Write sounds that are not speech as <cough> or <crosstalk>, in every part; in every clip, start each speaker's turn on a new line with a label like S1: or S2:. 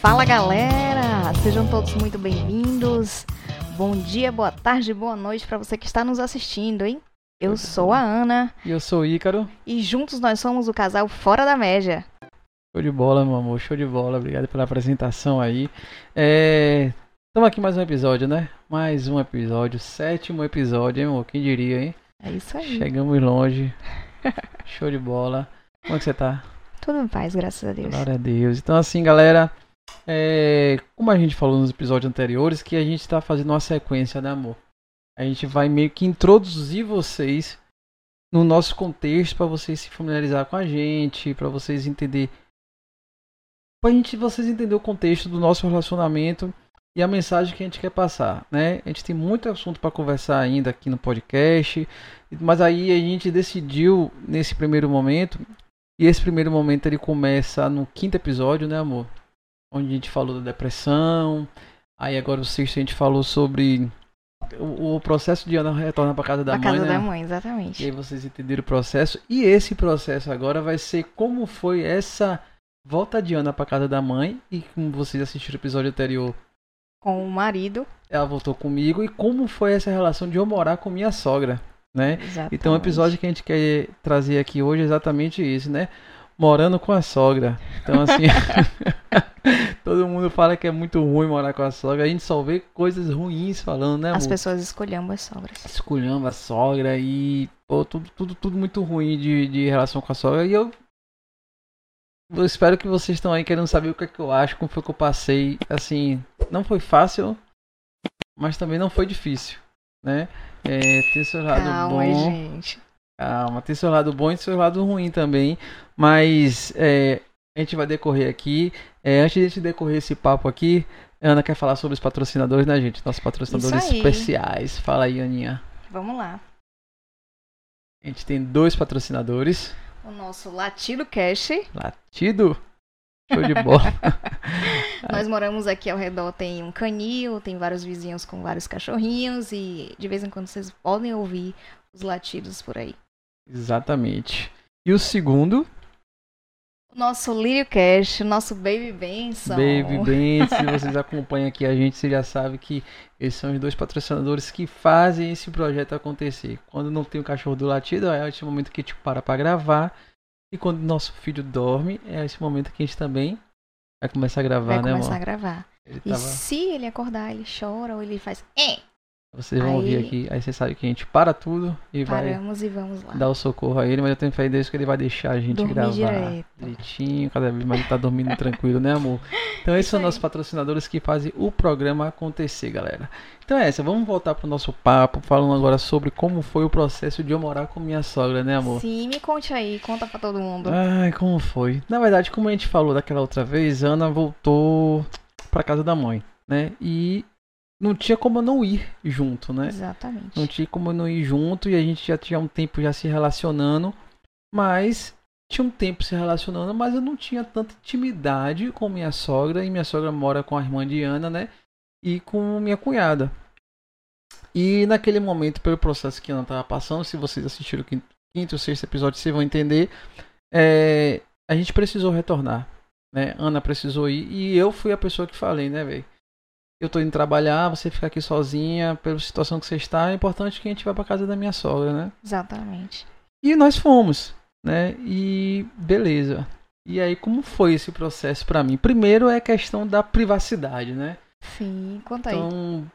S1: Fala galera, sejam todos muito bem-vindos. Bom dia, boa tarde, boa noite para você que está nos assistindo, hein? Eu sou a Ana
S2: E eu sou o Ícaro.
S1: e juntos nós somos o casal Fora da Média.
S2: Show de bola, meu amor. Show de bola. Obrigado pela apresentação aí. É... Estamos aqui mais um episódio, né? Mais um episódio. Sétimo episódio, hein, amor? Quem diria, hein?
S1: É isso aí.
S2: Chegamos longe. Show de bola. Como é que você tá?
S1: Tudo em paz, graças a Deus.
S2: Glória a Deus. Então, assim, galera, é, como a gente falou nos episódios anteriores, que a gente está fazendo uma sequência, né, amor? A gente vai meio que introduzir vocês no nosso contexto para vocês se familiarizar com a gente, para vocês entender, para gente vocês entender o contexto do nosso relacionamento e a mensagem que a gente quer passar, né? A gente tem muito assunto para conversar ainda aqui no podcast, mas aí a gente decidiu nesse primeiro momento e esse primeiro momento ele começa no quinto episódio, né, amor? Onde a gente falou da depressão. Aí agora o sexto a gente falou sobre o, o processo de Ana retornar para casa da
S1: Da
S2: mãe,
S1: casa
S2: né?
S1: da mãe,
S2: E
S1: exatamente.
S2: aí vocês entenderam o processo. E esse processo agora vai ser como foi essa volta de Ana para casa da mãe. E como vocês assistiram o episódio anterior,
S1: Com o marido.
S2: ela voltou comigo. E como foi essa relação de eu morar com minha sogra, né?
S1: Exatamente.
S2: Então o episódio que a gente quer trazer aqui hoje é exatamente isso, né? Morando com a sogra. Então assim, <laughs> <laughs> todo mundo fala que é muito ruim morar com a sogra. A gente só vê coisas ruins falando, né,
S1: As
S2: amor?
S1: pessoas escolhendo as sogras.
S2: Esculhamba a sogra e pô, tudo, tudo, tudo muito ruim de, de relação com a sogra. E eu, eu espero que vocês estão aí querendo saber o que é que eu acho, como foi que eu passei. Assim, não foi fácil, mas também não foi difícil, né? É, tem seu lado
S1: Calma,
S2: bom.
S1: gente.
S2: Calma, tem seu lado bom e seu lado ruim também. Mas é, a gente vai decorrer aqui. É, antes de a gente decorrer esse papo aqui, a Ana quer falar sobre os patrocinadores, né, gente? Nossos patrocinadores especiais. Fala aí, Aninha.
S1: Vamos lá.
S2: A gente tem dois patrocinadores.
S1: O nosso Latido Cash.
S2: Latido. Show de bola. <laughs> <laughs>
S1: Nós moramos aqui ao redor, tem um canil, tem vários vizinhos com vários cachorrinhos e de vez em quando vocês podem ouvir os latidos por aí.
S2: Exatamente. E o segundo,
S1: O nosso Lírio Cash, o nosso Baby Benção.
S2: Baby Ben. Se vocês acompanham aqui a gente, você já sabe que esses são os dois patrocinadores que fazem esse projeto acontecer. Quando não tem o cachorro do latido, é esse momento que a gente para para gravar. E quando nosso filho dorme, é esse momento que a gente também vai começar a gravar,
S1: Vai
S2: né,
S1: começar a
S2: amor?
S1: gravar.
S2: Ele
S1: E
S2: tava...
S1: se ele acordar, ele chora ou ele faz. É!
S2: Vocês vão ouvir
S1: Aí-
S2: aqui. Aí você sabe que a gente para tudo e vai
S1: Paramos e vamos lá.
S2: dar o socorro a ele, mas eu tenho fé Deus que ele vai deixar a gente
S1: Dormir
S2: gravar
S1: direto.
S2: direitinho, cada vez mais ele tá dormindo <laughs> tranquilo, né, amor? Então esses
S1: Isso
S2: são
S1: aí.
S2: nossos patrocinadores que fazem o programa acontecer, galera. Então é essa, vamos voltar pro nosso papo, falando agora sobre como foi o processo de eu morar com minha sogra, né, amor?
S1: Sim, me conte aí, conta pra todo mundo.
S2: Ai, como foi? Na verdade, como a gente falou daquela outra vez, Ana voltou pra casa da mãe, né? E não tinha como eu não ir junto, né?
S1: Exatamente.
S2: Não tinha como eu não ir junto e a gente já tinha um tempo já se relacionando, mas tinha um tempo se relacionando, mas eu não tinha tanta intimidade com minha sogra e minha sogra mora com a irmã de Ana, né? E com minha cunhada. E naquele momento, pelo processo que Ana estava passando, se vocês assistiram o quinto, quinto ou sexto episódio, vocês vão entender, é, a gente precisou retornar, né? Ana precisou ir e eu fui a pessoa que falei, né, velho? Eu tô indo trabalhar, você fica aqui sozinha, pela situação que você está, é importante que a gente vá pra casa da minha sogra, né?
S1: Exatamente.
S2: E nós fomos, né? E beleza. E aí como foi esse processo pra mim? Primeiro é a questão da privacidade, né?
S1: Sim, conta aí.
S2: Então,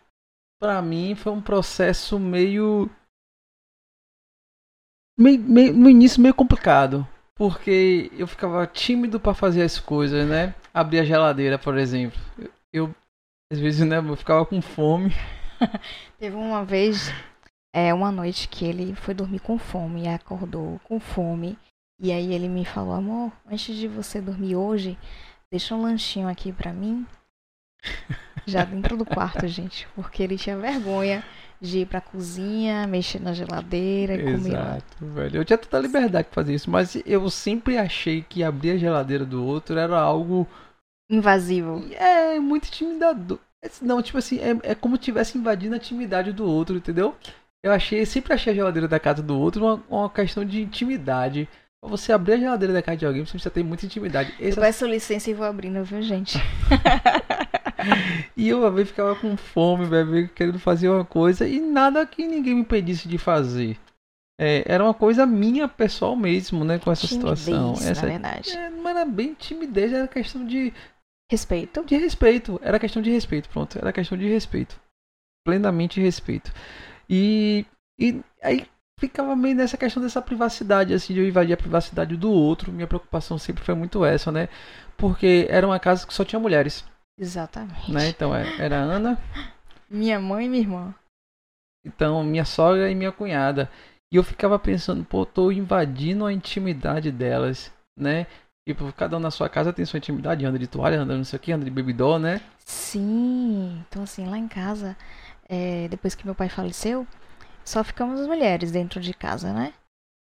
S2: pra mim foi um processo meio meio, meio- no início meio complicado, porque eu ficava tímido pra fazer as coisas, né? Abrir a geladeira, por exemplo. Eu, às vezes, né, eu ficava com fome. <laughs>
S1: Teve uma vez, é, uma noite que ele foi dormir com fome e acordou com fome. E aí ele me falou, amor, antes de você dormir hoje, deixa um lanchinho aqui pra mim. Já dentro do quarto, <laughs> gente. Porque ele tinha vergonha de ir pra cozinha, mexer na geladeira e comer lá.
S2: Exato, velho. Eu tinha toda a liberdade pra fazer isso, mas eu sempre achei que abrir a geladeira do outro era algo
S1: Invasivo.
S2: é muito intimidador. Não, tipo assim, é, é como se tivesse invadindo a intimidade do outro, entendeu? Eu achei, sempre achei a geladeira da casa do outro uma, uma questão de intimidade. Pra você abrir a geladeira da casa de alguém, você precisa ter muita intimidade.
S1: Eu peço licença e vou abrindo, viu, gente? <laughs>
S2: e eu uma vez ficava com fome, velho, querendo fazer uma coisa e nada que ninguém me impedisse de fazer. É, era uma coisa minha pessoal mesmo, né, com essa
S1: Timidez,
S2: situação. Essa,
S1: na verdade.
S2: é, não era bem timidez, era questão de,
S1: Respeito.
S2: de respeito. Era questão de respeito, pronto. Era questão de respeito. Plenamente respeito. E, e aí ficava meio nessa questão dessa privacidade, assim, de eu invadir a privacidade do outro. Minha preocupação sempre foi muito essa, né? Porque era uma casa que só tinha mulheres,
S1: Exatamente.
S2: né? Então é- era a Ana,
S1: Minha mãe e minha irmã.
S2: então minha sogra e minha cunhada. E eu ficava pensando, pô, tô invadindo a intimidade delas, né? Tipo, cada um na sua casa tem sua intimidade, anda de toalha, anda não sei o que, anda de bebidó, né?
S1: Sim. Então, assim, lá em casa, é, depois que meu pai faleceu, só ficamos as mulheres dentro de casa, né?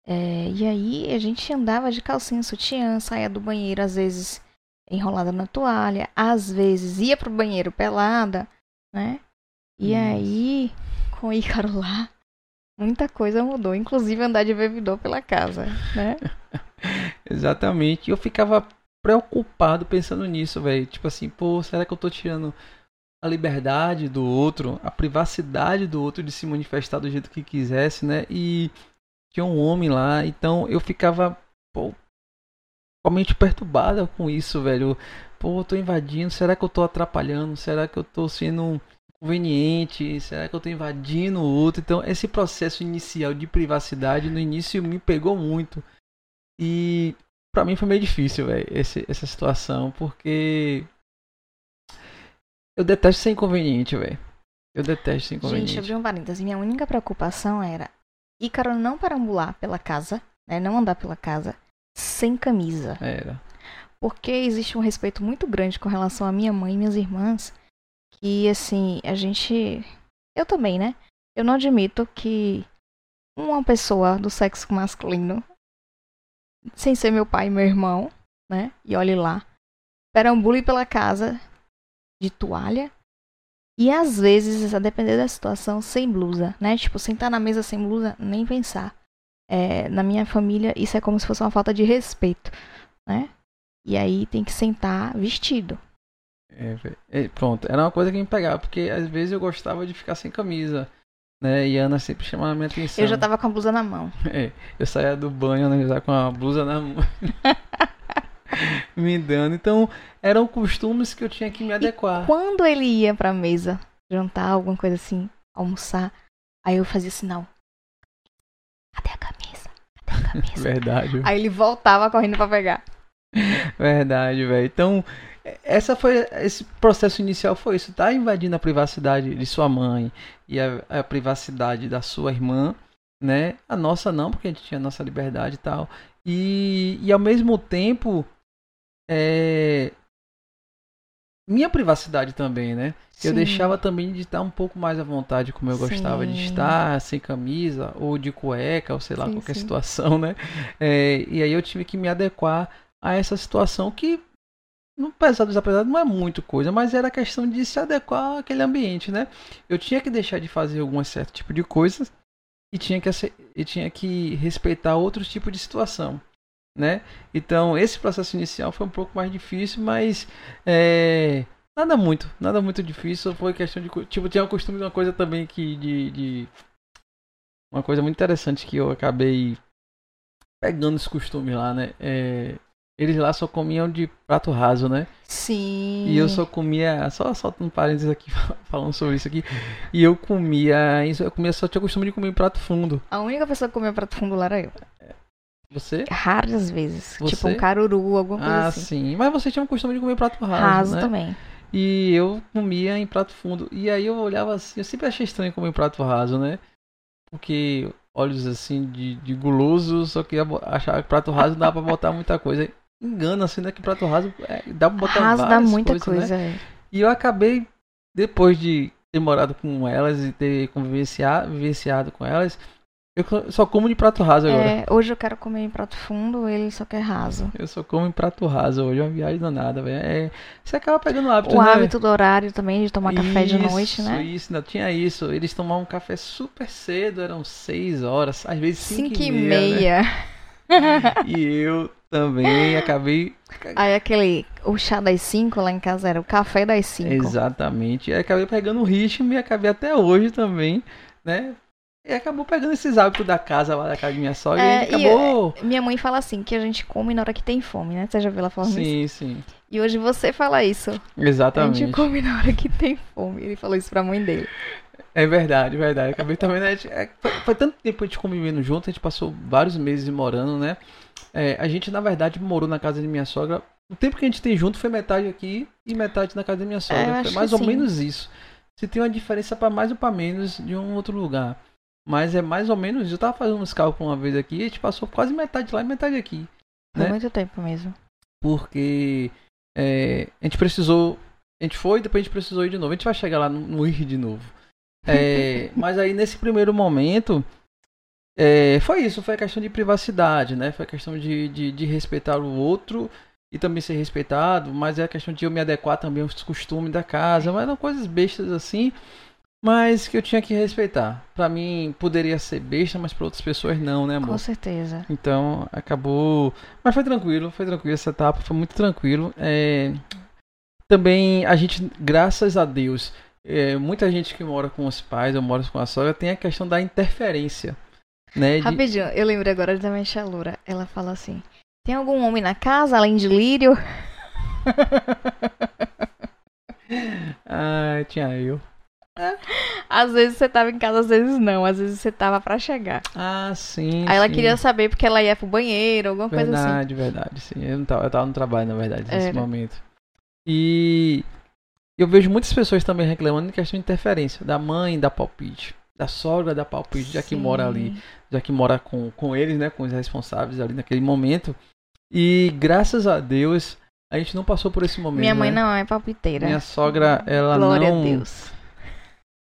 S1: É, e aí a gente andava de calcinha, sutiã, saía do banheiro, às vezes enrolada na toalha, às vezes ia pro banheiro pelada, né? E
S2: Nossa.
S1: aí, com o Ícaro lá, muita coisa mudou, inclusive andar de bebidor pela casa, né? <laughs> <laughs>
S2: Exatamente. E eu ficava preocupado pensando nisso, velho. Tipo assim, pô, será que eu tô tirando a liberdade do outro, a privacidade do outro de se manifestar do jeito que quisesse, né? E tinha um homem lá, então eu ficava, pô, totalmente perturbada com isso, velho. Pô, eu tô invadindo, será que eu tô atrapalhando? Será que eu tô sendo inconveniente? Será que eu tô invadindo o outro? Então, esse processo inicial de privacidade no início me pegou muito. E pra mim foi meio difícil, velho, essa situação, porque eu detesto ser inconveniente, velho. Eu detesto ser inconveniente.
S1: Gente, abri um parênteses. Minha única preocupação era Ícaro não parambular pela casa, né? Não andar pela casa sem camisa.
S2: Era.
S1: Porque existe um respeito muito grande com relação à minha mãe e minhas irmãs. Que, assim, a gente. Eu também, né? Eu não admito que uma pessoa do sexo masculino, sem ser meu pai e meu irmão, né? E olhe lá, perambule pela casa de toalha. E às vezes, a depender da situação, sem blusa, né? Tipo, sentar na mesa sem blusa, nem pensar. É, na minha família, isso é como se fosse uma falta de respeito, né? E aí tem que sentar vestido.
S2: É, pronto, era uma coisa que me pegava, porque às vezes eu gostava de ficar sem camisa, né? E a Ana sempre chamava a minha atenção.
S1: Eu já tava com a blusa na mão. <laughs>
S2: É, eu saía do banho, né, já com a blusa na mão. <laughs> me dando. Então, eram costumes que eu tinha que me adequar.
S1: Quando ele ia pra mesa jantar, alguma coisa assim, almoçar, aí eu fazia sinal. Cadê a camisa? Cadê a <laughs> camisa?
S2: Verdade.
S1: aí ele voltava correndo pra pegar.
S2: Verdade, velho. Então, essa foi esse processo inicial foi isso, tá invadindo a privacidade de sua mãe e a, a privacidade da sua irmã, né? A nossa não, porque a gente tinha a nossa liberdade e tal. E, e ao mesmo tempo, é, minha privacidade também, né? Eu
S1: Sim.
S2: deixava também de estar um pouco mais à vontade como eu gostava de
S1: Sim.
S2: estar, sem camisa, ou de cueca, ou sei lá,
S1: Sim,
S2: qualquer
S1: sim.
S2: situação, né? É, e aí eu tive que me adequar a essa situação que, no pesado desapesado, não é muito coisa, mas era questão de se adequar àquele ambiente, né? Eu tinha que deixar de fazer algum certo tipo de coisas e tinha que, e tinha que respeitar outros tipos de situação. Né? Então esse processo inicial foi um pouco mais difícil, mas é, Nada muito, nada muito difícil. Foi questão de. Tipo, tinha o costume de uma coisa também que. De, de- Uma coisa muito interessante que eu acabei pegando esse costume lá, né? É, eles lá só comiam de prato raso, né?
S1: Sim.
S2: E eu só comia. Só soltando um parênteses aqui <laughs> falando sobre isso aqui. E eu comia. Isso, eu comia só tinha o costume de comer em prato fundo.
S1: A única pessoa que comia prato fundo lá era eu.
S2: Você?
S1: Raras vezes.
S2: Você?
S1: Tipo um caruru, alguma coisa
S2: Ah,
S1: assim.
S2: sim. Mas você tinha o costume de comer prato raso.
S1: Raso
S2: né?
S1: também.
S2: E eu comia em prato fundo. E aí eu olhava assim, eu sempre achei estranho comer em prato raso, né? Porque olhos assim de, de guloso, só que achava que prato raso dá pra botar muita coisa. Engana assim, né? Que prato raso é, dá pra botar
S1: Raso dá muita
S2: coisas,
S1: coisa.
S2: Né? E eu acabei, depois de ter morado com elas e ter convivenciado, vivenciado com elas, eu só como de prato raso agora.
S1: É, hoje eu quero comer em prato fundo, ele só quer raso.
S2: Eu só como em prato raso hoje, é uma viagem danada, velho. É, você acaba pegando hábito,
S1: O
S2: né?
S1: hábito do horário também, de tomar café de
S2: Isso,
S1: noite, né?
S2: Isso, não tinha isso. Eles tomavam café super cedo, eram 6 horas, às vezes 5
S1: Cinco
S2: e
S1: e
S2: meia. né?
S1: meia.
S2: e eu também acabei.
S1: Aí aquele. O chá das 5 lá em casa era o café das 5.
S2: Exatamente. E acabei pegando o ritmo e acabei até hoje também, né? E acabou pegando esses hábitos da casa lá da casa de minha sogra
S1: É,
S2: e a acabou.
S1: e minha mãe fala assim, que a gente come na hora que tem fome, né? Você já viu ela falando isso?
S2: Sim, sim.
S1: E hoje você fala isso. A
S2: Exatamente.
S1: gente come na hora que tem fome. Ele falou isso pra mãe dele.
S2: É verdade, verdade. Acabei também, né? a é, Foi, foi tanto tempo a gente convivendo junto, a gente passou vários meses morando, né? É, a gente, na verdade, morou na casa de minha sogra. O tempo que a gente tem junto foi metade aqui e metade na casa da minha sogra.
S1: eu
S2: foi mais ou
S1: sim.
S2: menos isso. Se tem uma diferença pra mais ou pra menos de um outro lugar. Mas é mais ou menos. Eu tava fazendo uns cálculos uma vez aqui e a gente passou quase metade lá e metade aqui.
S1: Foi
S2: Né?
S1: muito tempo mesmo.
S2: Porque é, a gente precisou. A gente foi e depois a gente precisou ir de novo. A gente vai chegar lá no, no ir de novo. É, <laughs> mas aí nesse primeiro momento. É, foi isso, foi a questão de privacidade, né? Foi a questão de, de, de respeitar o outro e também ser respeitado, mas é a questão de eu me adequar também aos costumes da casa, mas eram coisas bestas assim, mas que eu tinha que respeitar. Pra mim poderia ser besta, mas pra outras pessoas não, né, amor?
S1: Com certeza.
S2: Então acabou. Mas foi tranquilo, foi tranquilo essa etapa, foi muito tranquilo. É, Também a gente, graças a Deus, é, muita gente que mora com os pais ou mora com a sogra tem a questão da interferência. Né? de-
S1: Rapidinho, eu lembrei agora da minha tia Loura. Ela fala assim: tem algum homem na casa além de Lírio? <laughs>
S2: Ah, tinha eu.
S1: Às vezes você tava em casa, às vezes não. Às vezes você tava pra chegar.
S2: Ah, sim.
S1: Aí ela
S2: sim.
S1: queria saber porque ela ia pro banheiro, alguma coisa assim.
S2: Verdade, verdade, sim. Eu, não tava, eu tava no trabalho, na verdade, nesse
S1: Era.
S2: momento. E eu vejo muitas pessoas também reclamando de questão de interferência. Da mãe da palpite. Da sogra da palpite, já que
S1: Sim.
S2: mora ali. Já que mora com, com eles, né? Com os responsáveis ali naquele momento. E graças a Deus, a gente não passou por esse momento.
S1: Minha mãe
S2: né?
S1: não é palpiteira.
S2: Minha sogra, ela
S1: Glória
S2: não,
S1: a Deus.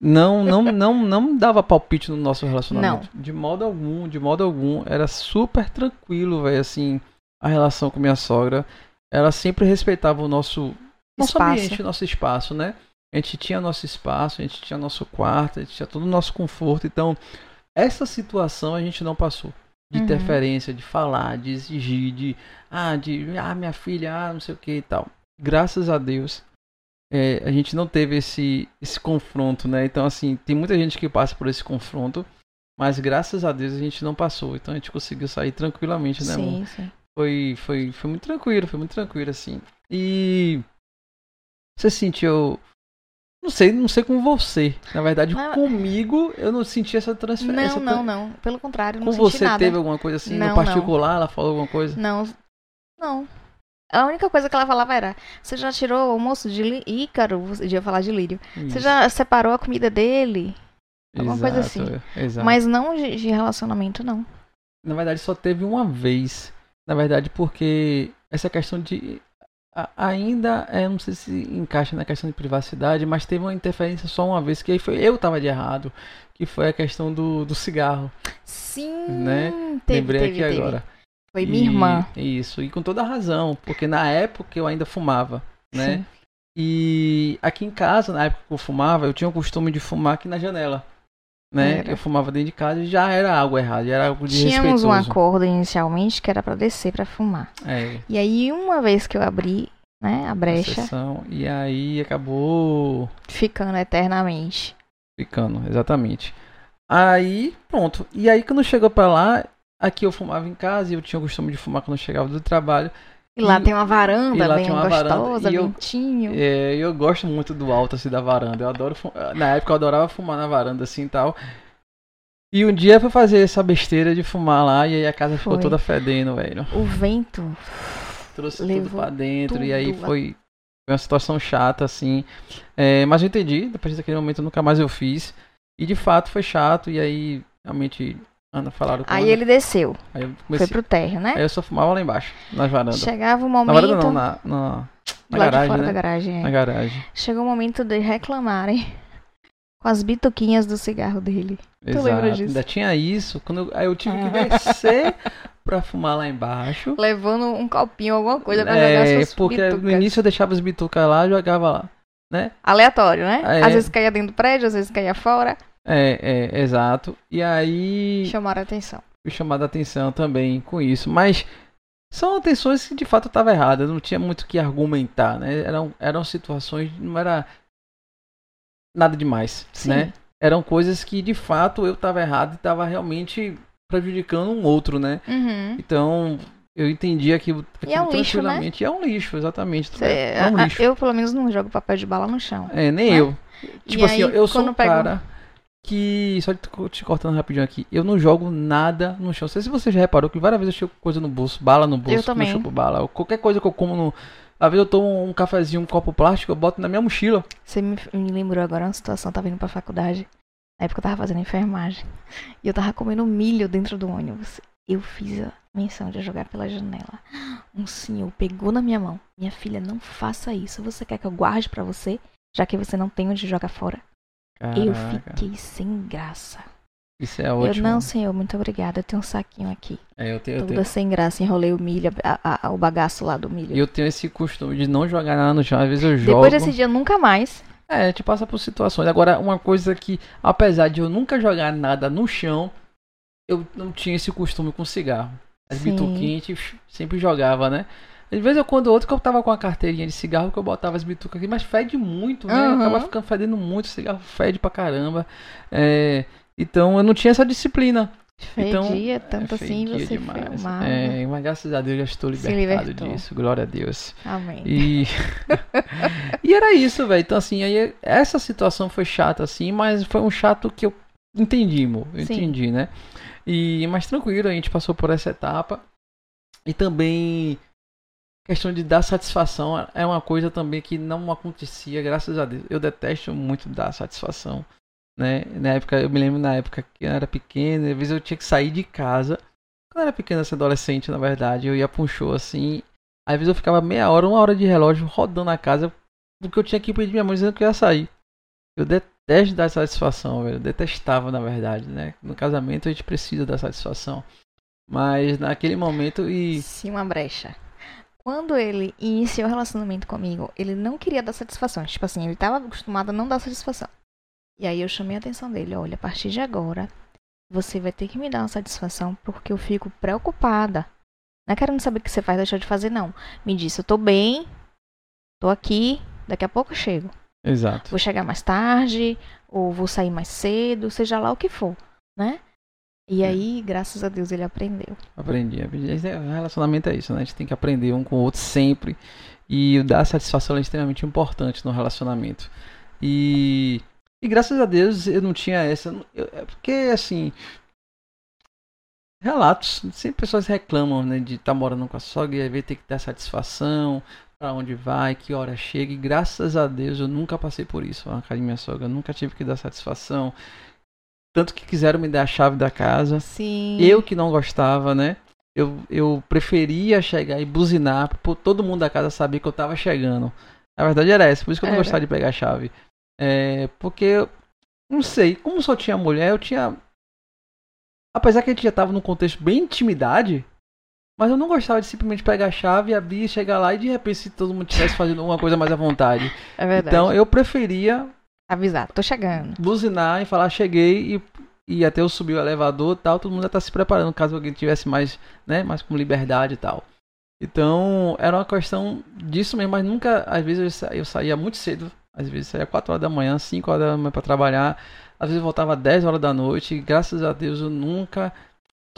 S2: não, não, não, não dava palpite no nosso relacionamento. De modo algum, de modo algum. Era super tranquilo, velho, assim, a relação com minha sogra. Ela sempre respeitava o nosso, nosso
S1: Espaço.
S2: ambiente, nosso espaço, né? A gente tinha nosso espaço, a gente tinha nosso quarto, a gente tinha todo o nosso conforto. Então, essa situação a gente não passou. De
S1: Uhum.
S2: interferência, de falar, de exigir, de ah, de ah, minha filha, ah, não sei o que e tal. Graças a Deus, é, a gente não teve esse, esse confronto, né? Então, assim, tem muita gente que passa por esse confronto, mas graças a Deus a gente não passou. Então a gente conseguiu sair tranquilamente, né, amor?
S1: Sim, sim.
S2: Foi, foi, foi muito tranquilo, foi muito tranquilo, assim. E você sentiu. Não sei, não sei com você. Na verdade,
S1: Não,
S2: comigo eu não senti essa transferência.
S1: Não, não, não. Pelo contrário,
S2: Com
S1: não senti
S2: você
S1: nada.
S2: teve alguma coisa assim?
S1: Não,
S2: no
S1: não.
S2: particular, ela falou alguma coisa?
S1: Não, não. A única coisa que ela falava era: Você já tirou o almoço de Ícaro? Você ia falar de Lírio. Você
S2: Isso.
S1: já separou a comida dele? alguma coisa assim.
S2: Exato.
S1: Mas não de relacionamento, não.
S2: Na verdade, só teve uma vez. Na verdade, porque essa questão de. Ainda, é, não sei se encaixa na questão de privacidade, mas teve uma interferência só uma vez, que aí foi eu tava de errado. Que foi a questão do, do cigarro.
S1: Sim,
S2: Né?
S1: teve,
S2: Lembrei
S1: teve,
S2: aqui
S1: teve.
S2: agora.
S1: Foi
S2: E-
S1: minha irmã.
S2: Isso, e com toda a razão, porque na época eu ainda fumava, né?
S1: Sim.
S2: E aqui em casa, na época que eu fumava, eu tinha o costume de fumar aqui na janela. Né?
S1: Era.
S2: Eu fumava dentro de casa e já era algo errado, já era algo de
S1: Tínhamos um acordo inicialmente que era pra descer pra fumar.
S2: É,
S1: E aí, uma vez que eu abri, né, a
S2: a
S1: brecha,
S2: sessão, e aí acabou
S1: ficando eternamente.
S2: ficando, exatamente. Aí, pronto. E aí quando chegou pra lá, aqui eu fumava em casa e eu tinha o costume de fumar quando eu chegava do trabalho.
S1: E lá
S2: E-
S1: tem uma varanda bem gostosa,
S2: e eu-. É, eu gosto muito do alto assim da varanda. Eu adoro na época eu adorava fumar na varanda assim e tal. E um dia eu fui fazer essa besteira de fumar lá e aí a casa ficou
S1: Foi.
S2: toda fedendo, velho.
S1: O vento.
S2: Trouxe tudo
S1: Levou
S2: pra dentro e aí
S1: tudo.
S2: foi foi uma situação chata assim. É, mas eu entendi, depois daquele momento nunca mais eu fiz. E de fato foi chato e aí realmente Ana falaram com
S1: Aí ele desceu,
S2: Aí eu
S1: foi
S2: comecei,
S1: pro térreo, né?
S2: aí eu só fumava lá embaixo, na varanda.
S1: Chegava o
S2: Na
S1: momento.
S2: varanda não, na, na, na
S1: lá de
S2: garagem,
S1: fora
S2: né?
S1: da garagem. é.
S2: Na garagem.
S1: Chegou o momento de reclamarem com as bituquinhas do cigarro dele. Tu
S2: Exato.
S1: lembra disso?
S2: Ainda tinha isso. Quando eu- aí eu tive que descer <laughs> pra fumar lá embaixo.
S1: Levando um copinho, alguma coisa pra
S2: é,
S1: jogar suas
S2: porque
S1: bitucas.
S2: no início eu deixava as bitucas lá e jogava lá. Né?
S1: Aleatório, né?
S2: É.
S1: Às vezes caía dentro do prédio, às vezes caía fora.
S2: É, é, exato. E aí.
S1: Chamaram a atenção.
S2: fui chamado a atenção também com isso. Mas são atenções que de fato eu estava errado. Eu não tinha muito o que argumentar, né? Eram, eram situações, não era nada demais,
S1: Sim.
S2: né? Eram coisas que de fato eu estava errado e estava realmente prejudicando um outro, né?
S1: Uhum.
S2: Então eu entendi aquilo,
S1: E é um
S2: aquilo
S1: lixo, né?
S2: tranquilamente. E é um lixo, exatamente.
S1: Cê-
S2: é um lixo.
S1: eu, pelo menos, não jogo papel de bala no chão.
S2: É, nem
S1: né?
S2: eu.
S1: E
S2: Tipo assim,
S1: aí,
S2: eu- sou um
S1: pego-
S2: cara que. Só te, cortando rapidinho aqui. Eu não jogo nada no chão. Não sei se você já reparou que várias vezes eu chego coisa no bolso, bala no bolso,
S1: Eu também.
S2: chupo bala. Qualquer coisa que eu como no. Às vezes eu tomo um cafezinho, um copo plástico, eu boto na minha mochila.
S1: Você me, me lembrou agora uma situação, tava indo pra faculdade. Na época eu tava fazendo enfermagem. E eu tava comendo milho dentro do ônibus. Eu fiz a menção de jogar pela janela. Um senhor pegou na minha mão. Minha filha, não faça isso. Você quer que eu guarde pra você? Já que você não tem onde jogar fora. Eu
S2: Caraca,
S1: fiquei sem graça.
S2: Isso é
S1: Eu,
S2: ótimo.
S1: não, senhor, muito obrigada. Eu tenho um saquinho aqui.
S2: É, eu tenho, eu
S1: Toda
S2: tenho,
S1: sem graça. Enrolei o milho, a- a- o bagaço lá do milho.
S2: eu tenho esse costume de não jogar nada no chão. Às vezes eu jogo.
S1: Depois desse dia, nunca mais.
S2: É, a gente passa por situações. Agora, uma coisa que, apesar de eu nunca jogar nada no chão, eu não tinha esse costume com cigarro. As bituquinhas a gente sempre jogava, né? Às vezes eu quando outro que eu tava com a carteirinha de cigarro que eu botava as bitucas aqui, mas fede muito, né?
S1: Uhum.
S2: Acaba ficando fedendo muito, o cigarro fede pra caramba. É, então eu não tinha essa disciplina. Então,
S1: Fedia tanto
S2: É,
S1: assim você
S2: demais. É, mas graças a Deus já estou libertado disso. Glória a Deus.
S1: Amém.
S2: E, <laughs> e era isso, velho. Então, assim, aí essa situação foi chata, assim, mas foi um chato que eu entendi, mo. Eu
S1: Sim.
S2: entendi, né? E, mas tranquilo, a gente passou por essa etapa. E também, questão de dar satisfação é uma coisa também que não acontecia, graças a Deus. Eu detesto muito dar satisfação, né? Na época, eu me lembro na época que eu era pequeno, às vezes eu tinha que sair de casa. Quando eu era pequeno, assim, adolescente, na verdade, eu ia pra um show assim, às vezes eu ficava meia hora, uma hora de relógio rodando a casa, porque eu tinha que pedir minha mãe dizendo que eu ia sair. Eu detesto dar satisfação, velho. Eu detestava, na verdade, né? No casamento a gente precisa da satisfação. Mas naquele momento e.
S1: Sim, uma brecha. Quando ele iniciou o relacionamento comigo, ele não queria dar satisfação. Tipo assim, ele estava acostumado a não dar satisfação. E aí eu chamei a atenção dele. Olha, a partir de agora, você vai ter que me dar uma satisfação porque eu fico preocupada. Não é querendo saber o que você faz, deixar de fazer, não. Me disse, eu tô bem, tô aqui, daqui a pouco eu chego.
S2: Exato.
S1: Vou chegar mais tarde, ou vou sair mais cedo, seja lá o que for, né? E
S2: É.
S1: aí, graças a Deus, ele aprendeu.
S2: Aprendi, aprendi. Relacionamento é isso, né? A gente tem que aprender um com o outro sempre. E dar satisfação é extremamente importante no relacionamento. E, e graças a Deus eu não tinha essa. eu- é porque, assim. Relatos. Sempre pessoas reclamam, né? De estar morando com a sogra e aí ter que dar satisfação. Pra onde vai, que hora chega. E graças a Deus eu nunca passei por isso. Na casa de minha sogra. Eu nunca tive que dar satisfação. Tanto que quiseram me dar a chave da casa.
S1: Sim.
S2: Eu que não gostava, né? Eu, eu preferia chegar e buzinar pra todo mundo da casa saber que eu tava chegando. Na verdade era essa, por isso que eu não
S1: Era.
S2: gostava de pegar a chave. É, porque, não sei, como só tinha mulher, eu tinha. Apesar que a gente já tava num contexto bem intimidade, mas eu não gostava de simplesmente pegar a chave, abrir, chegar lá e de repente se todo mundo estivesse fazendo uma coisa mais à vontade.
S1: É verdade.
S2: Então eu preferia
S1: Avisar, tô chegando.
S2: buzinar e falar cheguei e, e até eu subir o elevador tal, todo mundo já tá se preparando caso alguém tivesse mais, né, mais com liberdade e tal. Então, era uma questão disso mesmo, mas nunca, às vezes eu sa- eu saía muito cedo, às vezes saía 4 horas da manhã, 5 horas da manhã para trabalhar, às vezes voltava 10 horas da noite, e graças a Deus eu nunca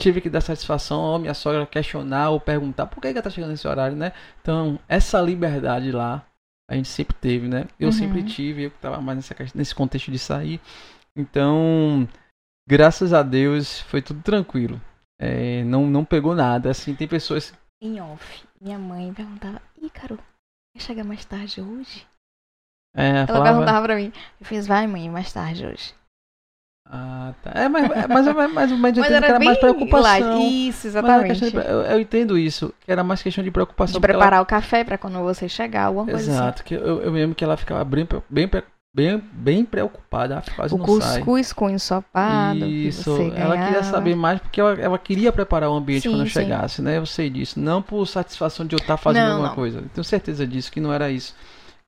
S2: tive que dar satisfação ou minha sogra questionar ou perguntar por que ela tá chegando nesse horário, né? Então, essa liberdade lá a gente sempre teve, né? Eu
S1: Uhum.
S2: sempre tive, eu que tava mais nessa, nesse contexto de sair. Então, graças a Deus, foi tudo tranquilo. É, não, não pegou nada. Assim, tem pessoas.
S1: Em off, minha mãe perguntava, Ícaro, quer chegar mais tarde hoje?
S2: É,
S1: Ela
S2: falava,
S1: perguntava pra mim. Eu fiz, vai mãe, mais tarde hoje.
S2: Ah, tá. É, mas, é, mas, mas, mas, mas eu entendo que era mais preocupação.
S1: light. Isso, exatamente.
S2: de eu, eu entendo isso, que era mais questão de preocupação.
S1: De
S2: porque ela-
S1: preparar o café pra quando você chegar, alguma coisa assim.
S2: Exato, que eu, eu lembro que ela ficava bem, bem, bem, bem preocupada, ela quase
S1: O
S2: não sai.
S1: cuscuz com ensopado.
S2: Isso,
S1: que
S2: ela queria saber mais porque ela, ela queria preparar o ambiente
S1: Sim,
S2: quando eu chegasse, né? Eu sei disso. Não por satisfação de eu estar fazendo
S1: Não,
S2: alguma
S1: não.
S2: coisa. Tenho certeza disso, que não era isso.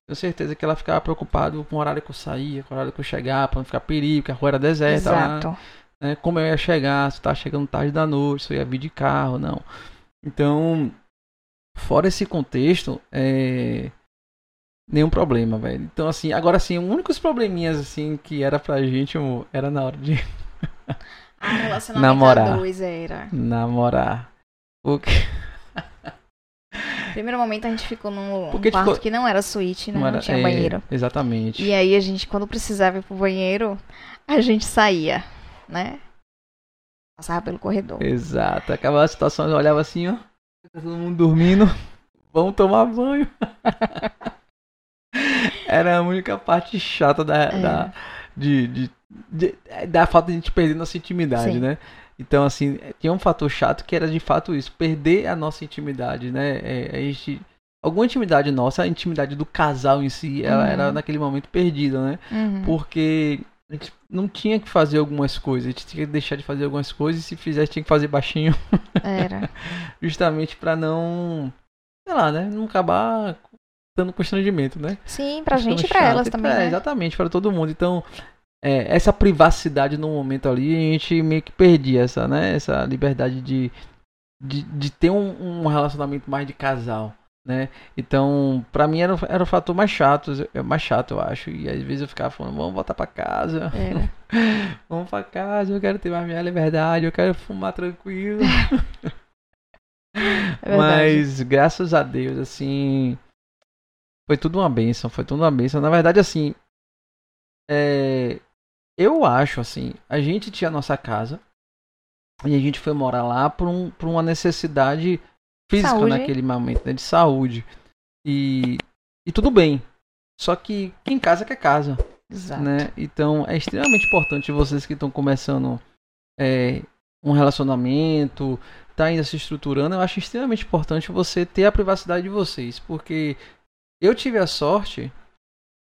S2: Tenho certeza que ela ficava preocupada com o horário que eu saía, com o horário que eu chegava, pra não ficar perigo, que a rua era deserta. lá.
S1: Exato.
S2: né? Como eu ia chegar, se tá chegando tarde da noite, se eu ia vir de carro, não. Então, fora esse contexto, é nenhum problema, velho. Então, assim, agora os únicos probleminhas assim que era pra gente era na hora de
S1: Ah, <laughs> relacionamento
S2: Namorar.
S1: a dois era.
S2: namorar. Porque
S1: Primeiro momento a gente ficou num
S2: Porque,
S1: um quarto
S2: tipo,
S1: que não era suíte, né? Não,
S2: era-
S1: tinha
S2: é,
S1: banheiro.
S2: Exatamente.
S1: E aí a gente, quando precisava ir pro banheiro, a gente saía, né? Passava pelo corredor.
S2: Exato. Aquela situação, eu olhava assim, ó. Todo mundo dormindo. Vamos tomar banho. <laughs> Era a única parte chata da,
S1: É.
S2: da, de, de, de- da falta de a gente perder nossa intimidade,
S1: Sim.
S2: né? Então, assim, tinha um fator chato que era de fato isso, perder a nossa intimidade, né? É, a gente, alguma intimidade nossa, a intimidade do casal em si, ela
S1: Uhum.
S2: era naquele momento perdida, né?
S1: Uhum.
S2: Porque a gente não tinha que fazer algumas coisas, a gente tinha que deixar de fazer algumas coisas e se fizesse tinha que fazer baixinho,
S1: Era. <laughs>
S2: justamente pra não, sei lá, né? Não acabar dando constrangimento, né?
S1: Sim, pra gente e pra
S2: chato.
S1: elas também,
S2: É,
S1: né?
S2: Exatamente, para todo mundo. Então, é, essa privacidade no momento ali, a gente meio que perdia essa, né? Essa liberdade de, de, de ter um, um relacionamento mais de casal, né? Então, pra mim era, era o fator mais chato, é mais chato, eu acho. E às vezes eu ficava falando, vamos voltar pra casa,
S1: Era. <laughs>
S2: vamos pra casa, eu quero ter mais minha liberdade, eu quero fumar tranquilo. <laughs>
S1: É.
S2: Mas graças a Deus, assim, foi tudo uma benção, foi tudo uma benção. Na verdade, assim, é, eu acho, assim, a gente tinha a nossa casa e a gente foi morar lá por, um, por uma necessidade física
S1: Saúde.
S2: naquele momento, né, de saúde. E, e tudo bem. Só que quem casa quer casa
S1: Exato.
S2: né? Então é extremamente importante vocês que estão começando é, um relacionamento, tá ainda se estruturando, eu acho extremamente importante você ter a privacidade de vocês, porque eu tive a sorte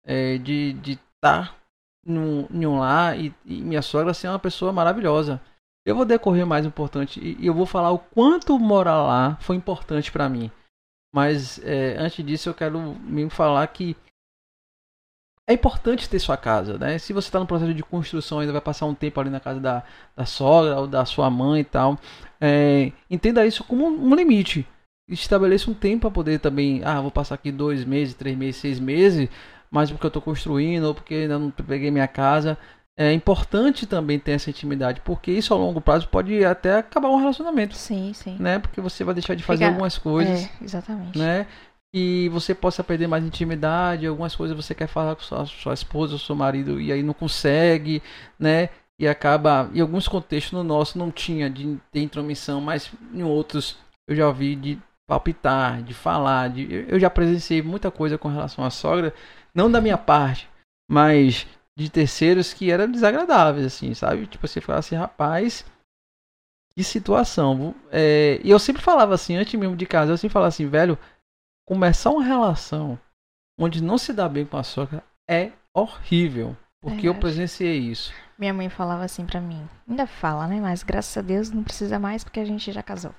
S2: é, de de estar num, um lar e, e minha sogra ser uma pessoa maravilhosa. Eu vou decorrer mais importante e, e eu vou falar o quanto morar lá foi importante para mim. Mas é, antes disso eu quero mesmo falar que é importante ter sua casa, né? Se você está no processo de construção, ainda vai passar um tempo ali na casa da, da sogra ou da sua mãe e tal, é, entenda isso como um limite. Estabeleça um tempo para poder também, ah, vou passar aqui dois meses, três meses, seis meses, mas porque eu estou construindo ou porque ainda não peguei minha casa. É importante também ter essa intimidade, porque isso a longo prazo pode até acabar um relacionamento,
S1: Sim, sim.
S2: né? Porque você vai deixar de fazer algumas coisas
S1: É, exatamente.
S2: né? E você possa perder mais intimidade, algumas coisas você quer falar com sua, sua esposa ou seu marido e aí não consegue, né? E acaba, em alguns contextos no nosso não tinha de ter intromissão, mas em outros eu já ouvi de palpitar, de falar, de eu já presenciei muita coisa com relação à sogra, não da minha parte, mas de terceiros que eram desagradáveis, assim, sabe? Tipo, você fala assim, rapaz, que situação. É, e eu sempre falava assim, antes mesmo de casar, eu sempre falava assim, velho, começar uma relação onde não se dá bem com a sogra é horrível. Porque eu
S1: Verdade.
S2: presenciei isso.
S1: Minha mãe falava assim pra mim. Ainda fala, né? Mas graças a Deus não precisa mais porque a gente já casou.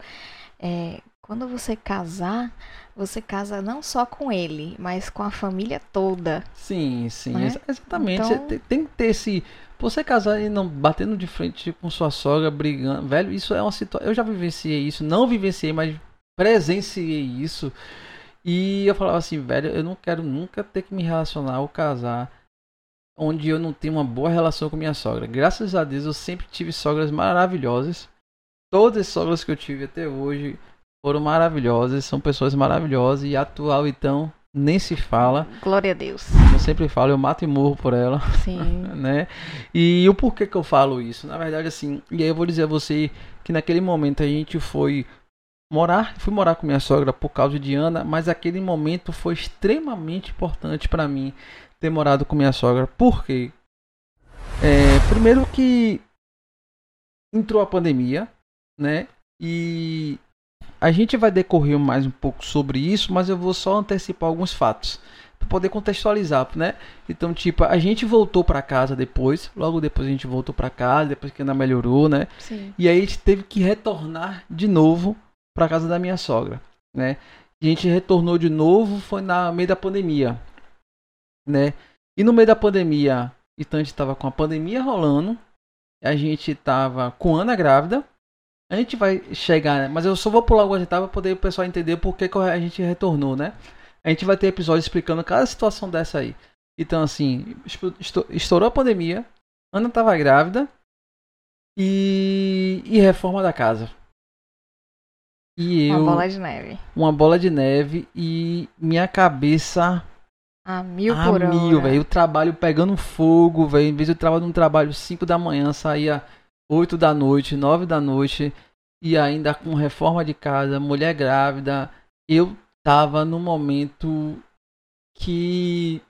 S1: É, quando você casar, você casa não só com ele, mas com a família toda.
S2: Sim, sim,
S1: Né?
S2: exa- exatamente.
S1: Então-
S2: Você tem, tem que ter esse. Você casar e não batendo de frente com sua sogra, brigando. Velho, isso é uma situação. Eu já vivenciei isso, não vivenciei, mas presenciei isso. E eu falava assim, velho, eu não quero nunca ter que me relacionar ou casar onde eu não tenho uma boa relação com minha sogra. Graças a Deus eu sempre tive sogras maravilhosas. Todas as sogras que eu tive até hoje foram maravilhosas, são pessoas maravilhosas e atual então nem se fala.
S1: Glória a Deus.
S2: Eu sempre falo, eu mato e morro por ela,
S1: Sim. <laughs>
S2: né? E o porquê que eu falo isso? Na verdade, assim, e aí eu vou dizer a você que naquele momento a gente foi morar, fui morar com minha sogra por causa de Ana, mas aquele momento foi extremamente importante para mim ter morado com minha sogra. Por quê? É, primeiro que entrou a pandemia, né? E a gente vai decorrer mais um pouco sobre isso, mas eu vou só antecipar alguns fatos para poder contextualizar, né? Então, tipo, a gente voltou para casa depois, logo depois a gente voltou para casa, depois que ainda melhorou, né?
S1: Sim.
S2: E aí a gente teve que retornar de novo para casa da minha sogra, né? A gente retornou de novo foi na meio da pandemia, né? E no meio da pandemia, então a gente estava com a pandemia rolando, a gente tava com Ana grávida. A gente vai chegar, mas eu só vou pular algumas etapas para poder o pessoal entender por que, que a gente retornou, né? A gente vai ter episódios explicando cada situação dessa aí. Então, assim, estourou a pandemia, Ana tava grávida e, e reforma da casa.
S1: E eu, uma bola de neve.
S2: Uma bola de neve e minha cabeça
S1: a mil a por mil,
S2: velho. O trabalho pegando fogo, velho. Em vez de eu trabalhar num trabalho 5 da manhã, saía 8 da noite, 9 da noite. E ainda com reforma de casa, mulher grávida. Eu tava no momento que.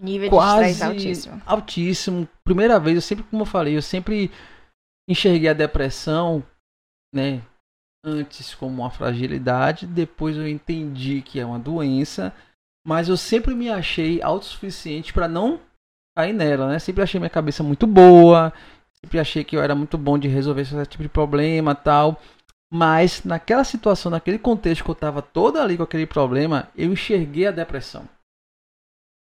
S1: Nível quase de altíssimo.
S2: Altíssimo. Primeira vez, eu sempre, como eu falei, eu sempre enxerguei a depressão, né? Antes como uma fragilidade, depois eu entendi que é uma doença mas eu sempre me achei autossuficiente para não cair nela, né? Sempre achei minha cabeça muito boa, sempre achei que eu era muito bom de resolver esse tipo de problema, tal. Mas naquela situação, naquele contexto que eu estava todo ali com aquele problema, eu enxerguei a depressão.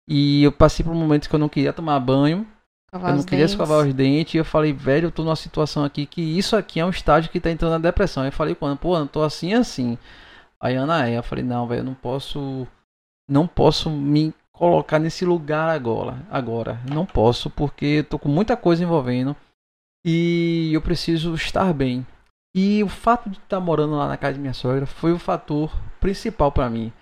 S2: E eu passei por um momento que eu não queria tomar banho, escovar eu não queria dentes. escovar os dentes, e eu falei, velho, eu tô numa situação aqui que isso aqui é um estágio que tá entrando na depressão. Eu falei, quando, pô, eu tô assim assim. Aí Ana é, eu falei, não, velho, eu não posso não posso me colocar nesse lugar agora. Agora, não posso porque tô com muita coisa envolvendo e eu preciso estar bem. E o fato de estar morando lá na casa de minha sogra foi o fator principal para mim,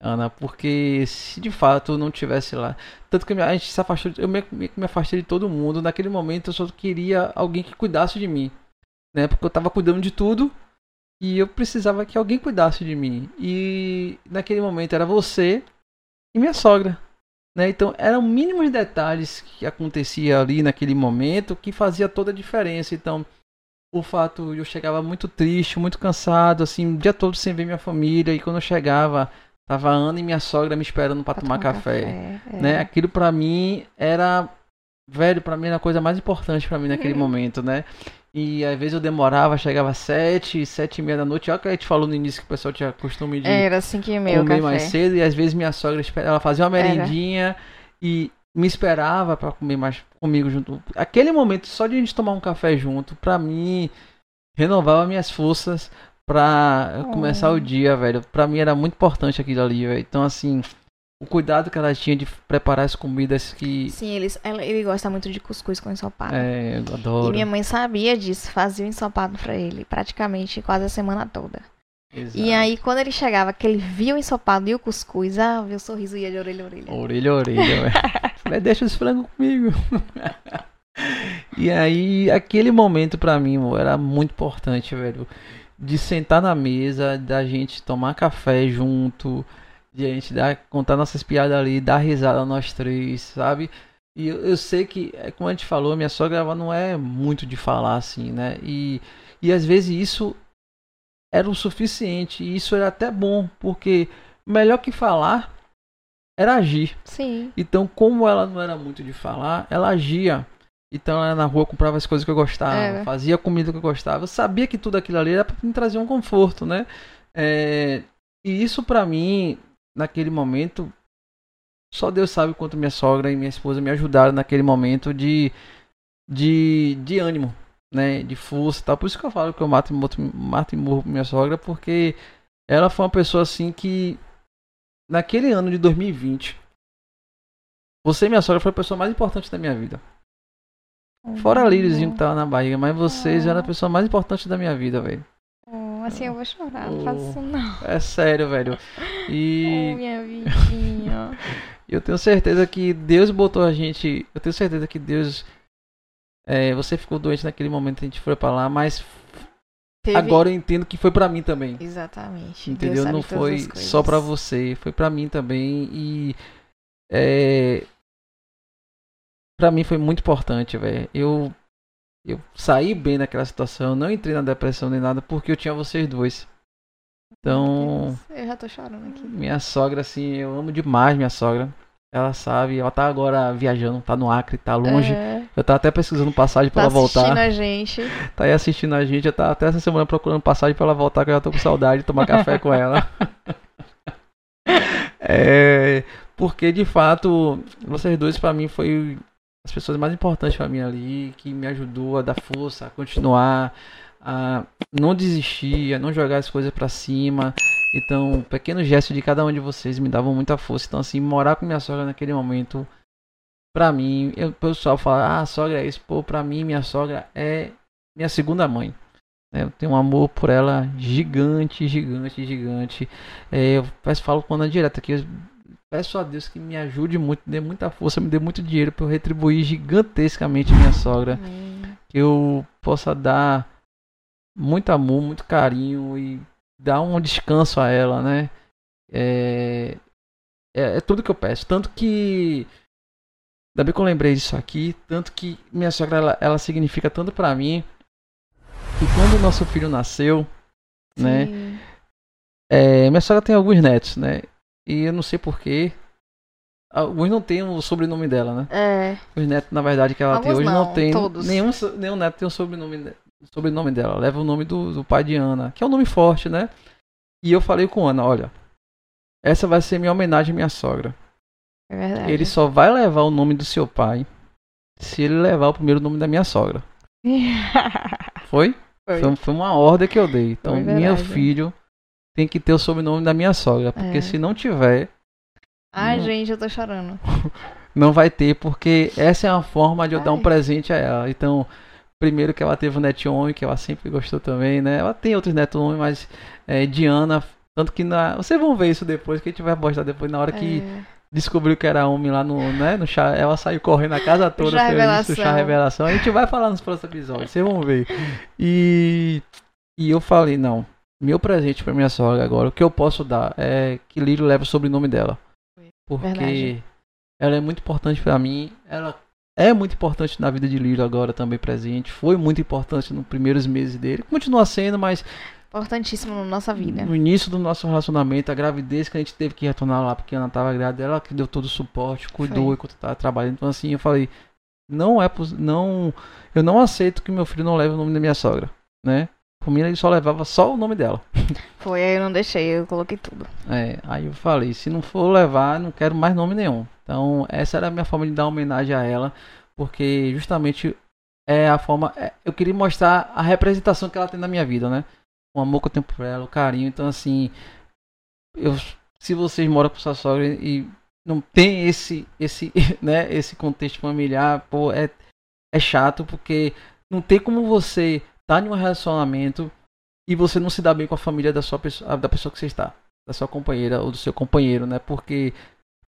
S2: Ana, porque se de fato não tivesse lá, tanto que a gente se afastou, eu me, me afastei de todo mundo. Naquele momento eu só queria alguém que cuidasse de mim, né? Porque eu tava cuidando de tudo e eu precisava que alguém cuidasse de mim. E naquele momento era você e minha sogra. Né? Então eram mínimos detalhes que acontecia ali naquele momento que fazia toda a diferença. Então o fato eu chegava muito triste, muito cansado, assim, o dia todo sem ver minha família e quando eu chegava tava a Ana e minha sogra me esperando para tomar, tomar, café, café é. né? Aquilo para mim era velho, para mim era a coisa mais importante para mim naquele momento, né? E às vezes eu demorava, chegava às sete, sete e meia da noite. Olha que a gente falou no início que o pessoal tinha costume de
S1: Era cinco e meia
S2: comer mais cedo. E às vezes minha sogra ela fazia uma merendinha Era. e me esperava para comer mais comigo junto. Aquele momento só de a gente tomar um café junto, pra mim, renovava minhas forças pra oh. começar o dia, velho. Pra mim era muito importante aquilo ali, velho. Então assim, o cuidado que ela tinha de preparar as comidas que.
S1: Sim, ele, ela, ele gosta muito de cuscuz com ensopado.
S2: É, eu adoro.
S1: E minha mãe sabia disso, fazia o ensopado para ele praticamente quase a semana toda. Exato. E aí, quando ele chegava, que ele via o ensopado e o cuscuz, ah, meu sorriso ia de orelha a orelha.
S2: Orelha a orelha, velho. <laughs> Deixa os frangos comigo. e aí, aquele momento para mim, amor, era muito importante, velho. De sentar na mesa, da gente tomar café junto de a gente dar, contar nossas piadas ali, dar risada nós três, sabe? E eu, eu, sei que, é como a gente falou, minha sogra ela não é muito de falar assim, né? E, e às vezes isso era o suficiente, e isso era até bom, porque melhor que falar era agir.
S1: Sim.
S2: Então, como ela não era muito de falar, ela agia. Então, ela na rua comprava as coisas que eu gostava, é. fazia a comida que eu gostava. Eu sabia que tudo aquilo ali era para me trazer um conforto, né? É, e isso para mim naquele momento, só Deus sabe quanto minha sogra e minha esposa me ajudaram naquele momento de, de, de ânimo, né? De força tal. Por isso que eu falo que eu mato, mato e morro minha sogra, porque ela foi uma pessoa assim que, naquele ano de 2020, você minha sogra foi a pessoa mais importante da minha vida. Fora a Lírizinho que tava na barriga, mas vocês eram a pessoa mais importante da minha vida, velho
S1: assim eu vou chorar, não faço isso não.
S2: É sério, velho. E.
S1: Oh, <laughs> minha vidinha. <laughs>
S2: eu tenho certeza que Deus botou a gente. Eu tenho certeza que Deus. É, você ficou doente naquele momento que a gente foi pra lá, mas. Teve... Agora eu entendo que foi para mim também.
S1: Exatamente.
S2: Entendeu? Não foi só para você, foi para mim também e é para mim foi muito importante, velho. Eu eu saí bem naquela situação, não entrei na depressão nem nada porque eu tinha vocês dois. Então.
S1: Eu já tô chorando aqui.
S2: Minha sogra, assim, eu amo demais minha sogra. Ela sabe, ela tá agora viajando, tá no Acre, tá longe. É. Eu tava até pesquisando passagem pra
S1: tá
S2: ela voltar.
S1: Tá assistindo a gente.
S2: Tá aí assistindo a gente. Eu tava até essa semana procurando passagem pra ela voltar, que eu já tô com saudade de tomar café com ela. <laughs> é. Porque de fato, vocês dois para mim foi as pessoas mais importantes para mim ali, que me ajudou a dar força, a continuar, a não desistir, a não jogar as coisas para cima. Então, pequenos gestos de cada um de vocês me davam muita força. Então, assim, morar com minha sogra naquele momento, pra mim, eu, o pessoal fala, ah, sogra é isso. Pô, pra mim, minha sogra é minha segunda mãe. É, eu tenho um amor por ela gigante, gigante, gigante. É, eu falo com a Ana direto aqui. Peço a Deus que me ajude muito, dê muita força, me dê muito dinheiro para eu retribuir gigantescamente minha sogra. Que eu possa dar muito amor, muito carinho e dar um descanso a ela, né? É, é, é tudo que eu peço. Tanto que. Ainda bem que eu lembrei disso aqui. Tanto que minha sogra ela, ela significa tanto para mim. Que quando o nosso filho nasceu, né? Sim. né? É, minha sogra tem alguns netos, né? E eu não sei porquê. Alguns não tem o sobrenome dela, né?
S1: É.
S2: Os netos, na verdade, que ela Alguns tem hoje não, não tem. Todos. Nenhum, nenhum neto tem o sobrenome, sobrenome dela. Leva o nome do, do pai de Ana, que é um nome forte, né? E eu falei com Ana, olha, essa vai ser minha homenagem à minha sogra.
S1: É verdade.
S2: Ele só vai levar o nome do seu pai se ele levar o primeiro nome da minha sogra. <laughs> foi? Foi. Foi, foi uma ordem que eu dei. Então, meu filho tem que ter o sobrenome da minha sogra. Porque é. se não tiver.
S1: Ai, não... gente, eu tô chorando. <laughs>
S2: não vai ter, porque essa é uma forma de eu Ai. dar um presente a ela. Então, primeiro que ela teve um neto homem, que ela sempre gostou também, né? Ela tem outros netos homens, mas é, Diana. Tanto que na. Vocês vão ver isso depois, que a gente vai mostrar depois, na hora que é. descobriu que era homem lá no, né, no chá. Ela saiu correndo a casa toda,
S1: chá revelação.
S2: Isso, chá revelação. A gente vai falar nos próximos episódios, vocês vão ver. E. E eu falei, não, meu presente para minha sogra agora, o que eu posso dar é que Lírio leve o sobrenome dela. Porque Verdade. ela é muito importante para mim. Ela é muito importante na vida de Lírio agora também presente. Foi muito importante nos primeiros meses dele. Continua sendo, mas.
S1: Importantíssimo na nossa vida.
S2: No início do nosso relacionamento, a gravidez que a gente teve que retornar lá porque ela estava grávida, ela que deu todo o suporte, cuidou Foi. enquanto estava trabalhando. Então, assim, eu falei: não é. não Eu não aceito que meu filho não leve o nome da minha sogra, né? Mim, ele só levava só o nome dela. <laughs>
S1: Foi, aí eu não deixei, eu coloquei tudo.
S2: É, aí eu falei, se não for levar, não quero mais nome nenhum. Então, essa era a minha forma de dar homenagem a ela, porque justamente é a forma. É, eu queria mostrar a representação que ela tem na minha vida, né? O amor que eu tenho por ela, o carinho. Então, assim, eu, se vocês moram com sua sogra e não tem esse, esse, <laughs> né, esse contexto familiar, pô, é, é chato, porque não tem como você tá em um relacionamento e você não se dá bem com a família da sua pessoa, da pessoa que você está, da sua companheira ou do seu companheiro, né? Porque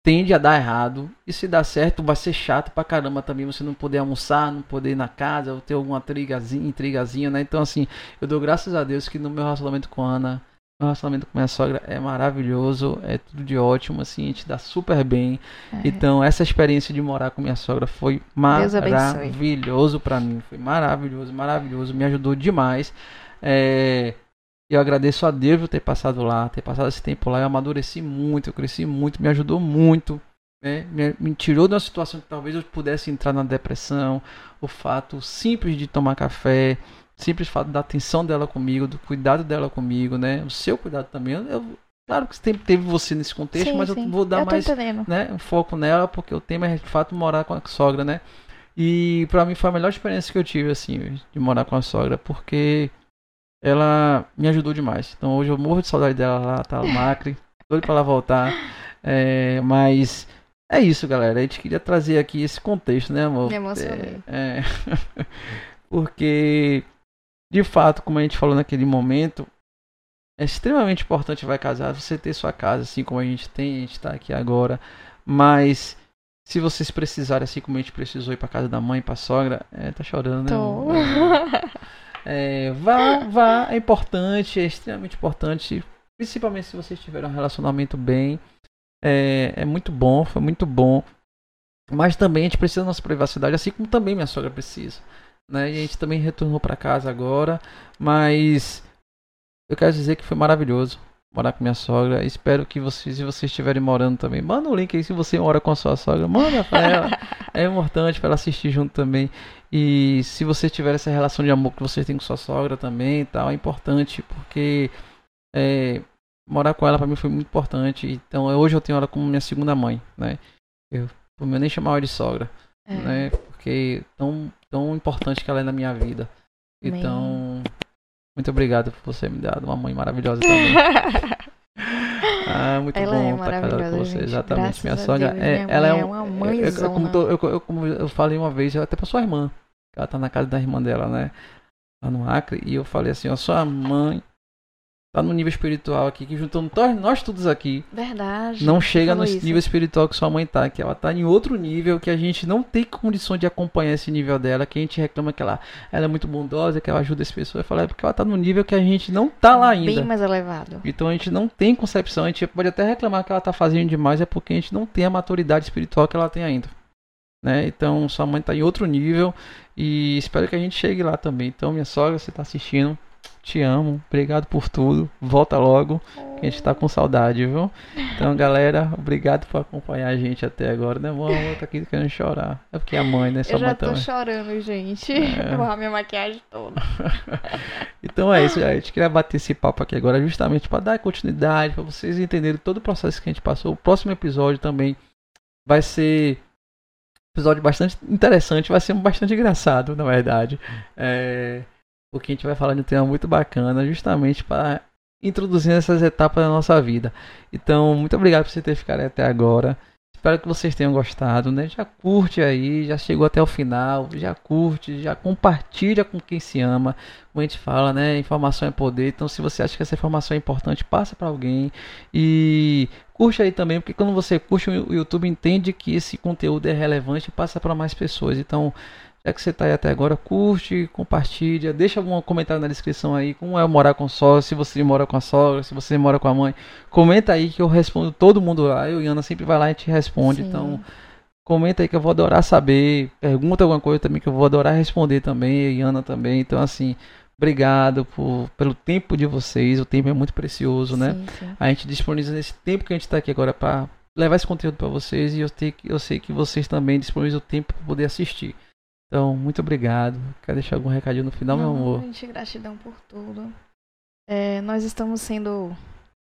S2: tende a dar errado e se dá certo vai ser chato pra caramba também você não poder almoçar, não poder ir na casa, ou ter alguma intrigazinha, intrigazinha, né? Então assim, eu dou graças a Deus que no meu relacionamento com a Ana meu relacionamento com minha sogra é maravilhoso, é tudo de ótimo, assim, a gente dá super bem. É. Então, essa experiência de morar com minha sogra foi maravilhoso para mim. Foi maravilhoso, maravilhoso, me ajudou demais. É, eu agradeço a Deus por ter passado lá, ter passado esse tempo lá. Eu amadureci muito, eu cresci muito, me ajudou muito. Né? Me, me tirou de uma situação que talvez eu pudesse entrar na depressão. O fato simples de tomar café, simples fato da atenção dela comigo, do cuidado dela comigo, né? O seu cuidado também. Eu, claro que sempre teve você nesse contexto, sim, mas sim. eu vou dar eu mais né, um foco nela, porque o tema é de fato morar com a sogra, né? E para mim foi a melhor experiência que eu tive, assim, de morar com a sogra, porque ela me ajudou demais. Então hoje eu morro de saudade dela lá, tá no Macri, <laughs> doido pra ela voltar. É, mas é isso, galera. A gente queria trazer aqui esse contexto, né, amor?
S1: Me emocionei.
S2: É, <laughs> é porque de fato, como a gente falou naquele momento, é extremamente importante vai casar você ter sua casa, assim como a gente tem, a gente está aqui agora. Mas se vocês precisarem, assim como a gente precisou ir para casa da mãe, para sogra, é, tá chorando, né? <laughs> É, vá, vá, é importante, é extremamente importante, principalmente se vocês tiverem um relacionamento bem. É, é muito bom, foi muito bom. Mas também a gente precisa da nossa privacidade, assim como também minha sogra precisa né? E a gente também retornou para casa agora, mas eu quero dizer que foi maravilhoso morar com minha sogra. Espero que vocês, se vocês estiverem morando também, manda um link aí se você mora com a sua sogra, manda para ela. <laughs> é importante para ela assistir junto também. E se você tiver essa relação de amor que você tem com sua sogra também, tal, é importante porque é, morar com ela para mim foi muito importante. Então hoje eu tenho ela como minha segunda mãe, né? Eu, eu nem chamar ela de sogra.
S1: É.
S2: né? Porque tão, tão importante que ela é na minha vida.
S1: Amém.
S2: Então, muito obrigado por você me dar uma mãe maravilhosa também. <laughs> Ah, muito
S1: Ela é
S2: bom estar casado com você,
S1: gente.
S2: exatamente.
S1: Graças
S2: Minha
S1: a
S2: sogra é,
S1: minha
S2: ela é,
S1: mãe é
S2: um-
S1: uma
S2: eu- eu, como, tô- eu, eu- como eu falei uma vez, até pra sua irmã, ela tá na casa da irmã dela, né? Lá no Acre, e eu falei assim, ó, sua mãe tá no nível espiritual aqui, que juntando nós, nós todos aqui,
S1: Verdade.
S2: não chega no
S1: isso.
S2: nível espiritual que sua mãe tá, que ela tá em outro nível, que a gente não tem condição de acompanhar esse nível dela, que a gente reclama que ela, ela é muito bondosa, que ela ajuda as pessoas. Eu falei, é porque ela tá no nível que a gente não tá lá ainda.
S1: Bem mais elevado.
S2: Então a gente não tem concepção, a gente pode até reclamar que ela tá fazendo demais, é porque a gente não tem a maturidade espiritual que ela tem ainda. Né? Então sua mãe tá em outro nível e espero que a gente chegue lá também. Então, minha sogra, você tá assistindo, te amo, obrigado por tudo. Volta logo, que a gente tá com saudade, viu? Então, galera, obrigado por acompanhar a gente até agora, né? Amor tá aqui querendo chorar. É porque a mãe, né? Sua
S1: Eu já tô
S2: também.
S1: chorando, gente.
S2: É. <laughs>
S1: Vou a minha maquiagem toda. <laughs>
S2: Então é isso, a gente queria bater esse papo aqui agora justamente para dar continuidade, para vocês entenderem todo o processo que a gente passou. O próximo episódio também vai ser um episódio bastante interessante, vai ser bastante engraçado, na verdade. É, porque a gente vai falar de um tema muito bacana, justamente para introduzir essas etapas da nossa vida. Então, muito obrigado por você ter ficado até agora. Espero que vocês tenham gostado, né? Já curte aí, já chegou até o final, já curte, já compartilha com quem se ama. Como a gente fala, né? Informação é poder. Então, se você acha que essa informação é importante, passa para alguém e curte aí também, porque quando você curte, o YouTube entende que esse conteúdo é relevante e passa para mais pessoas. Então, já que você está aí até agora, curte, compartilha, deixa algum comentário na descrição aí, como é morar com só, se você mora com a sogra, se você mora com a mãe, comenta aí que eu respondo todo mundo lá. Eu e Ana sempre vai lá e te responde.
S1: Sim.
S2: Então, comenta aí que eu vou adorar saber. Pergunta alguma coisa também que eu vou adorar responder também, eu e Ana também. Então, assim, obrigado por, pelo tempo de vocês. O tempo é muito precioso, né?
S1: Sim, sim.
S2: A gente disponibiliza esse tempo que a gente está aqui agora para levar esse conteúdo para vocês e eu, que- eu sei que vocês também disponibilizam o tempo para poder assistir. Então, muito obrigado. Quer deixar algum recadinho no final, meu
S1: Não,
S2: amor?
S1: Gente, gratidão por tudo. É, nós estamos sendo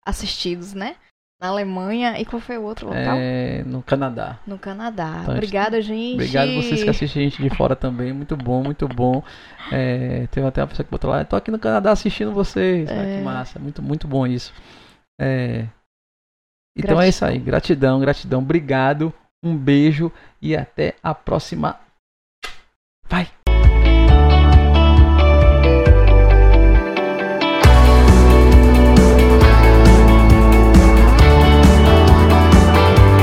S1: assistidos, né? Na Alemanha. E qual foi o outro local?
S2: É, no Canadá.
S1: No Canadá.
S2: Então,
S1: Obrigada, gente.
S2: Obrigado vocês que assistem a gente de fora também. Muito bom, muito bom. É, teve até uma pessoa que botou lá, tô aqui no Canadá assistindo vocês. Ah,
S1: É.
S2: que massa, muito, muito bom isso. É, então é isso aí. Gratidão, gratidão. Obrigado. Um beijo e até a próxima. Vai!